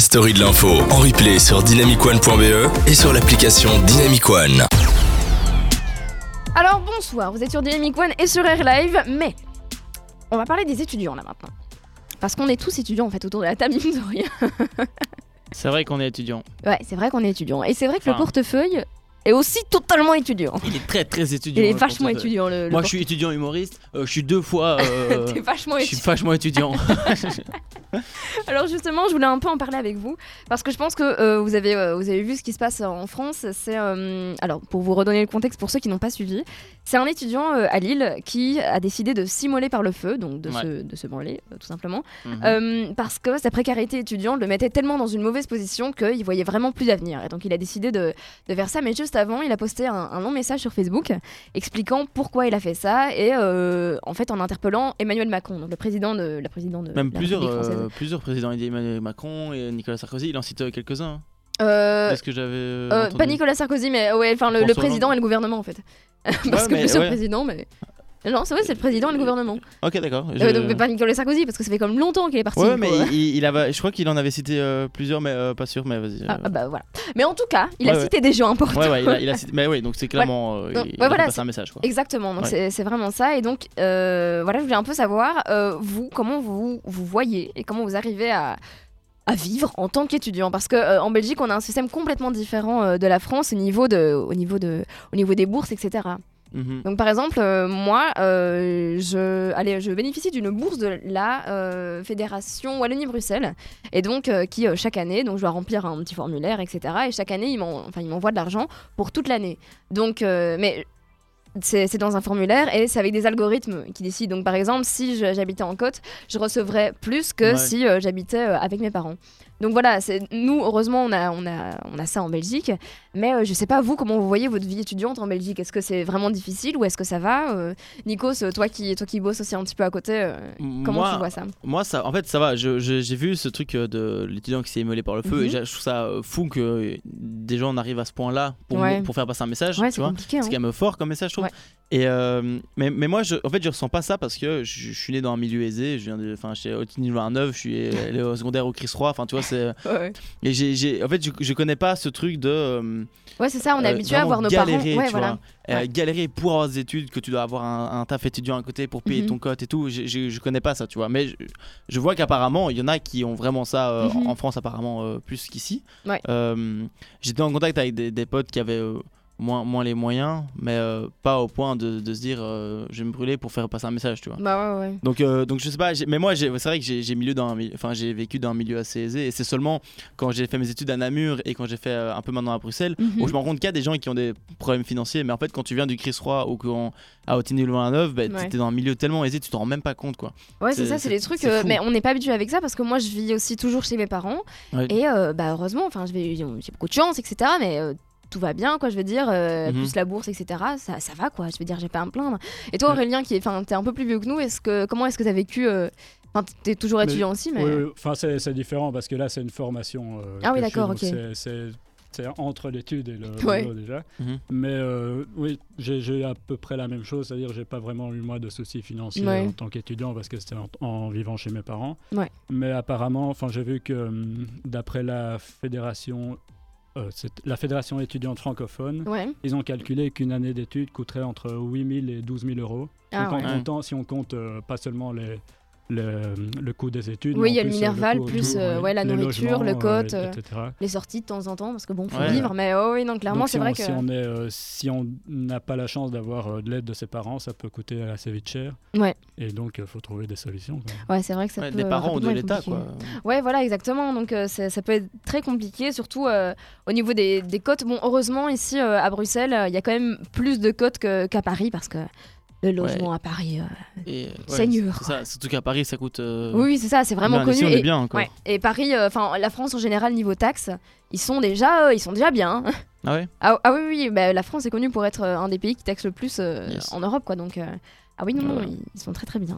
la story de l'info en replay sur dynamicone.be et sur l'application Dynamic One. Alors bonsoir, vous êtes sur Dynamic One et sur Air Live, mais on va parler des étudiants là maintenant. Parce qu'on est tous étudiants en fait autour de la table, mine de rien. C'est vrai qu'on est étudiant. Ouais, c'est vrai qu'on est étudiant. Et c'est vrai que le portefeuille est aussi totalement étudiant. Il est très très étudiant. Il est vachement étudiant le. le Moi, je suis étudiant humoriste. euh, je suis deux fois. euh, T'es vachement je suis étudiant. vachement étudiant. Alors justement, je voulais un peu en parler avec vous parce que je pense que euh, vous avez euh, vous avez vu ce qui se passe en France. C'est euh, alors pour vous redonner le contexte pour ceux qui n'ont pas suivi, c'est un étudiant euh, à Lille qui a décidé de s'immoler par le feu, donc de Ouais. se de se branler euh, tout simplement, Mhm. Euh, parce que sa précarité étudiante le mettait tellement dans une mauvaise position qu'il voyait vraiment plus d'avenir. Et donc il a décidé de, de faire ça. Mais juste avant, il a posté un, un long message sur Facebook expliquant pourquoi il a fait ça et euh, en fait en interpellant Emmanuel Macron, donc le président de la présidente de Même la plusieurs, République française. euh, plusieurs a Emmanuel Macron et Nicolas Sarkozy. Il en cite euh, quelques-uns. Euh, Est-ce que j'avais. euh, Euh, pas Nicolas Sarkozy, mais ouais, enfin le, président et le gouvernement en fait. Parce Ouais, que mais plusieurs ouais. présidents, mais. Non, c'est vrai, c'est le président et le gouvernement. Ok, d'accord. Euh, je- donc, mais pas Nicolas Sarkozy, parce que ça fait comme longtemps qu'il est parti. Ouais, mais il, il avait, je crois qu'il en avait cité euh, plusieurs, mais euh, pas sûr. Mais vas-y. Ah, euh. ah, bah voilà. Mais en tout cas, il a Ouais, cité des gens importants. Ouais, ouais, il a, il a cité. Mais oui, donc c'est clairement. euh, Donc, il, voilà, passé un message. Quoi. Exactement, donc c'est- c'est vraiment ça. Et donc, euh, voilà, je voulais un peu savoir, euh, vous, comment vous vous voyez et comment vous arrivez à, à vivre en tant qu'étudiant? Parce qu'en Belgique, on a un système complètement différent euh, de la France au niveau, de, au, niveau de, au niveau des bourses, etc. Mhm. Donc par exemple, euh, moi, euh, je, allez, je bénéficie d'une bourse de la euh, Fédération Wallonie-Bruxelles, et donc qui chaque année, donc je dois remplir un petit formulaire, etc. Et chaque année, ils m'en- enfin, m'envoient de l'argent pour toute l'année. Donc, mais c'est dans un formulaire et c'est avec des algorithmes qui décident. Donc par exemple, si j'habitais en côte, je recevrais plus que Ouais. si euh, j'habitais euh, avec mes parents. Donc voilà, nous, heureusement, on a, on, a, on a ça en Belgique. Mais euh, je sais pas, vous, comment vous voyez votre vie étudiante en Belgique? Est-ce que c'est vraiment difficile ou est-ce que ça va? Nikos, toi qui, toi qui bosses aussi un petit peu à côté, comment Moi, tu vois ça? Moi, ça, en fait, ça va. J'ai vu ce truc de l'étudiant qui s'est immolé par le feu Mhm. et j'ai- je trouve ça fou que gens en arrivent à ce point-là pour, Ouais. pour faire passer un message. Ouais, c'est hein. C'est quand même fort comme message, je trouve. Et euh, mais, mais moi, je, en fait, je ressens pas ça parce que je, je suis né dans un milieu aisé. Je viens de, enfin, j'étais au niveau 9, je suis allé au secondaire au Chris Roy. Enfin, tu vois, c'est. Ouais, Et j'ai, j'ai- en fait, je, je connais pas ce truc de. euh, Ouais, c'est ça, on est euh, habitué à voir nos galérer, parents. Ouais, tu voilà. vois. Euh, Ouais. galérer pour avoir des études, que tu dois avoir un, un taf étudiant à côté pour payer Mhm. ton cote et tout. Je, connais pas ça, tu vois. Mais je, je vois qu'apparemment, il y en a qui ont vraiment ça Mhm. en, en France, apparemment, plus qu'ici. Ouais. Euh, En contact avec des, des potes qui avaient. Moins, moins les moyens, mais euh, pas au point de, de se dire euh, je vais me brûler pour faire passer un message, tu vois. Bah ouais, ouais. Donc, euh, donc je sais pas, mais moi c'est vrai que j'ai milieu dans enfin j'ai vécu dans un milieu assez aisé et c'est seulement quand j'ai fait mes études à Namur et quand j'ai fait un peu maintenant à Bruxelles Mhm. où je me rends compte qu'il y a des gens qui ont des problèmes financiers, mais en fait quand tu viens du Chris Roy ou quand à Otigny le 29, bah, Ouais. t'es dans un milieu tellement aisé, tu t'en rends même pas compte quoi. Ouais, c'est ça, c'est des trucs. mais on n'est pas habitué avec ça parce que moi, je vis aussi toujours chez mes parents. Ouais. Et bah, heureusement, enfin, j'ai beaucoup de chance, etc. Mais tout va bien, quoi, je veux dire. euh, Mhm. Plus la bourse, etc. Ça, ça va, quoi. Je veux dire, j'ai pas à me plaindre. Et toi. Aurélien, qui est, enfin, t'es un peu plus vieux que nous, est-ce que, comment est-ce que t'as vécu euh, Enfin, t'es toujours Mais- étudiant aussi, mais. Oui, enfin c'est c'est différent parce que là c'est une formation. euh, Ah oui, d'accord, ok. c'est- entre l'étude et le Ouais. boulot déjà. Mhm. Mais euh, oui, j'ai à peu près la même chose, c'est-à-dire j'ai pas vraiment eu moi de soucis financiers Ouais. en tant qu'étudiant parce que c'était en, en vivant chez mes parents. Ouais. Mais apparemment, enfin j'ai vu que hum, d'après la fédération, euh, c'est la fédération étudiante francophone, Ouais. ils ont calculé qu'une année d'études coûterait entre 8 000 et 12 000 euros. Ah Donc en ouais. comptant, si on compte euh, pas seulement les, le, le coût des études. Oui, il y a en le plus, euh, Minerval, coût- plus, tout, euh, ouais, la nourriture, le cote, euh, euh, etc. Les sorties de temps en temps, parce que bon, faut Ouais. vivre. Mais oh, oui, donc clairement, c'est si vrai on, que. si on est, euh, si on n'a pas la chance d'avoir euh, de l'aide de ses parents, ça peut coûter assez vite cher. Ouais. Et donc, il faut trouver des solutions. quoi. Ouais, c'est vrai que ça Ouais, peut. des parents ou de l'État quoi. Ouais, voilà, exactement. Donc euh, ça peut être très compliqué, surtout euh, au niveau des, des cotes. Bon, heureusement, ici euh, à Bruxelles, euh, il y a quand même plus de cotes qu'à Paris parce que le logement à Paris. euh, Et, ouais, Seigneur, c'est ça, surtout qu'à Paris ça coûte. euh, Oui, c'est ça, c'est vraiment bien. connu. Ici, on et, est bien encore. ouais, et Paris, euh, enfin la France en général, niveau taxes, ils sont déjà, euh, ils sont déjà bien. hein. Ah ouais? Ah, ah oui, oui, bah, la France est connue pour être un des pays qui taxe le plus Yes. en Europe, quoi. Donc, euh, ah oui, non, non, Ouais. ils, ils sont très très bien.